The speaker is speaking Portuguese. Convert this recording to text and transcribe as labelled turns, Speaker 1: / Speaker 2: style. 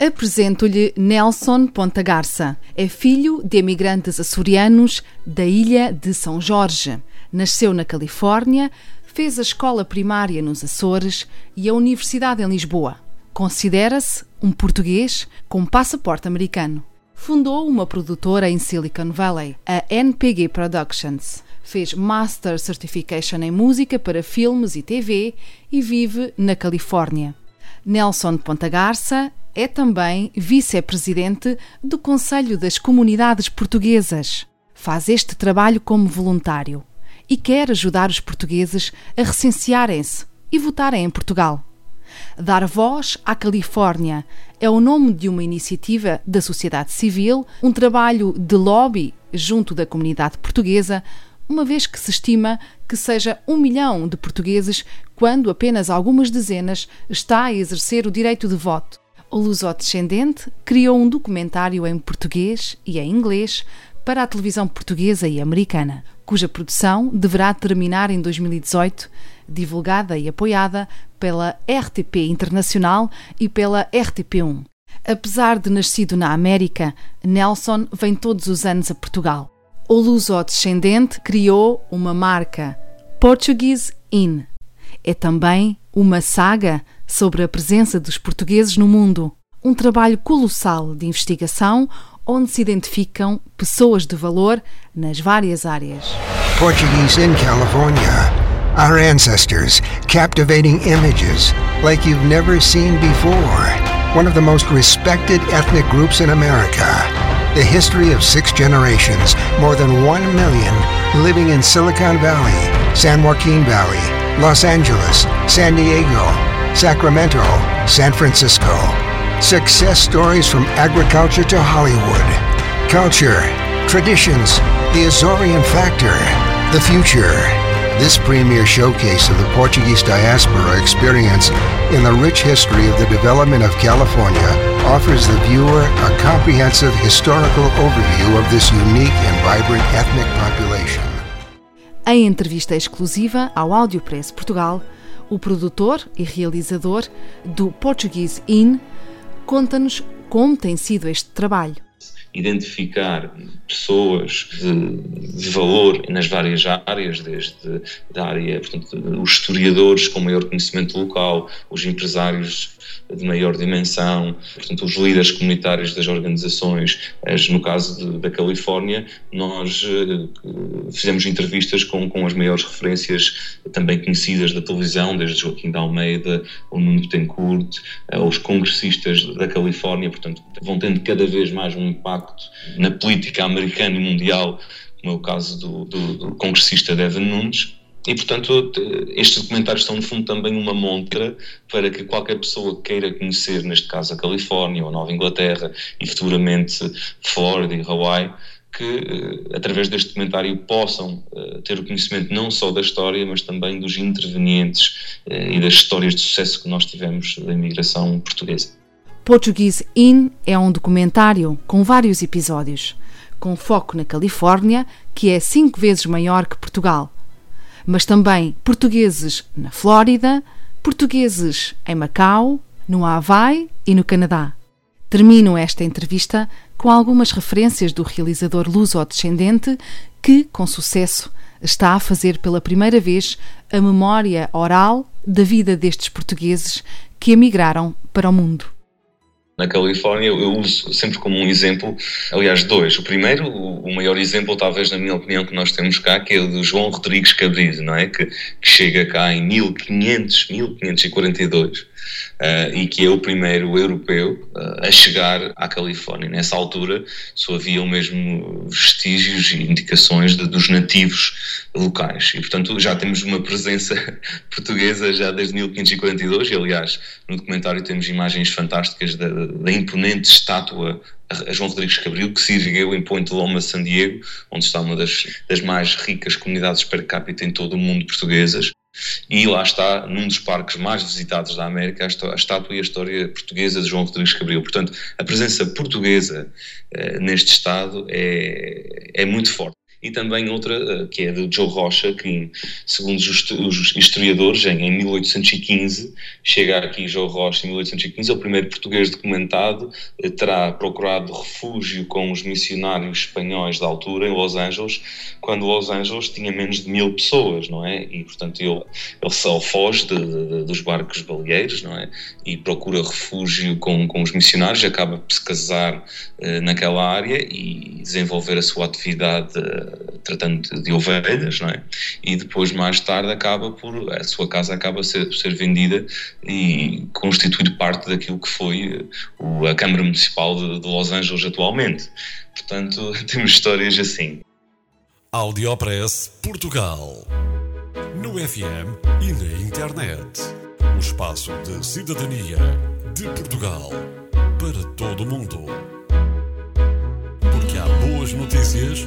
Speaker 1: Apresento-lhe Nelson Ponta Garça. É filho de emigrantes açorianos da ilha de São Jorge. Nasceu na Califórnia, fez a escola primária nos Açores e a universidade em Lisboa. Considera-se um português com passaporte americano. Fundou uma produtora em Silicon Valley, a NPG Productions. Fez Master Certification em Música para filmes e TV e vive na Califórnia. Nelson Ponta Garça é também vice-presidente do Conselho das Comunidades Portuguesas. Faz este trabalho como voluntário e quer ajudar os portugueses a recensearem-se e votarem em Portugal. Dar voz à Califórnia é o nome de uma iniciativa da sociedade civil, um trabalho de lobby junto da comunidade portuguesa, uma vez que se estima que seja um milhão de portugueses, quando apenas algumas dezenas está a exercer o direito de voto. O luso-descendente criou um documentário em português e em inglês para a televisão portuguesa e americana, cuja produção deverá terminar em 2018, divulgada e apoiada pela RTP Internacional e pela RTP1. Apesar de nascido na América, Nelson vem todos os anos a Portugal. O luso-descendente criou uma marca, Portuguese In. É também uma saga sobre a presença dos portugueses no mundo. Um trabalho colossal de investigação onde se identificam pessoas de valor nas várias áreas.
Speaker 2: Portuguese in California. Our ancestors, captivating images like you've never seen before. One of the most respected ethnic groups in America. The history of six generations, more than one million, living in Silicon Valley, San Joaquin Valley, Los Angeles, San Diego, Sacramento, San Francisco. Success stories from agriculture to Hollywood. Culture, traditions, the Azorian factor, the future. This premier showcase of the Portuguese diaspora experience in the rich history of the development of California offers the viewer a comprehensive historical overview of this unique and vibrant ethnic population.
Speaker 1: Em entrevista exclusiva ao Audiopress Portugal, o produtor e realizador do Portuguese In conta-nos como tem sido este trabalho.
Speaker 3: Identificar pessoas de, de, valor nas várias áreas, desde da área, portanto, os historiadores com maior conhecimento local, os empresários de maior dimensão, portanto, os líderes comunitários das organizações. No caso de, da Califórnia, nós uh, fizemos entrevistas com, com as maiores referências também conhecidas da televisão, desde Joaquim da Almeida, o Nuno Betancourt, uh, os congressistas da Califórnia, portanto, vão tendo cada vez mais um impacto na política americana e mundial, como é o caso do, do, do congressista Devin Nunes e, portanto, estes documentários são, no fundo, também uma montra para que qualquer pessoa queira conhecer, neste caso, a Califórnia ou a Nova Inglaterra e futuramente Flórida e Hawaii, que, eh, através deste documentário, possam uh, ter o conhecimento não só da história, mas também dos intervenientes uh, e das histórias de sucesso que nós tivemos da imigração portuguesa.
Speaker 1: Portuguese In é um documentário com vários episódios, com foco na Califórnia, que é cinco vezes maior que Portugal mas também portugueses na Flórida, portugueses em Macau, no Havaí e no Canadá. Termino esta entrevista com algumas referências do realizador luso-descendente que, com sucesso, está a fazer pela primeira vez a memória oral da vida destes portugueses que emigraram para o mundo
Speaker 3: na Califórnia, eu uso sempre como um exemplo, aliás, dois. O primeiro, o maior exemplo, talvez na minha opinião, que nós temos cá, que é o do João Rodrigues Cabrid, não é? Que, que chega cá em 1500, 1542 uh, e que é o primeiro europeu uh, a chegar à Califórnia. Nessa altura só haviam mesmo vestígios e indicações de, dos nativos locais e, portanto, já temos uma presença portuguesa já desde 1542 e, aliás, no documentário temos imagens fantásticas da, da imponente estátua a João Rodrigues Cabril, que se ergueu em Point Loma, San Diego, onde está uma das, das mais ricas comunidades per capita em todo o mundo portuguesas. E lá está, num dos parques mais visitados da América, a estátua e a história portuguesa de João Rodrigues Cabril. Portanto, a presença portuguesa eh, neste estado é, é muito forte e também outra eh, que é do Joe Rocha, que segundo os historiadores, em 1815, chega aqui Joe Rocha em 1815, é o primeiro português documentado, eh, terá procurado refúgio com os missionários espanhóis da altura em Los Angeles, quando Los Angeles tinha menos de mil pessoas, não é? E portanto ele, ele só foge de, de, dos barcos baleeiros, não é? E procura refúgio com, com os missionários, acaba por se casar eh, naquela área e desenvolver a sua atividade tratando de ovelhas, não é? E depois, mais tarde, acaba por, a sua casa acaba ser, por ser vendida e constituir parte daquilo que foi a Câmara Municipal de, de Los Angeles atualmente. Portanto, temos histórias assim.
Speaker 4: Audiopress Portugal. No FM e na internet. O espaço de cidadania de Portugal para todo o mundo. Porque há boas notícias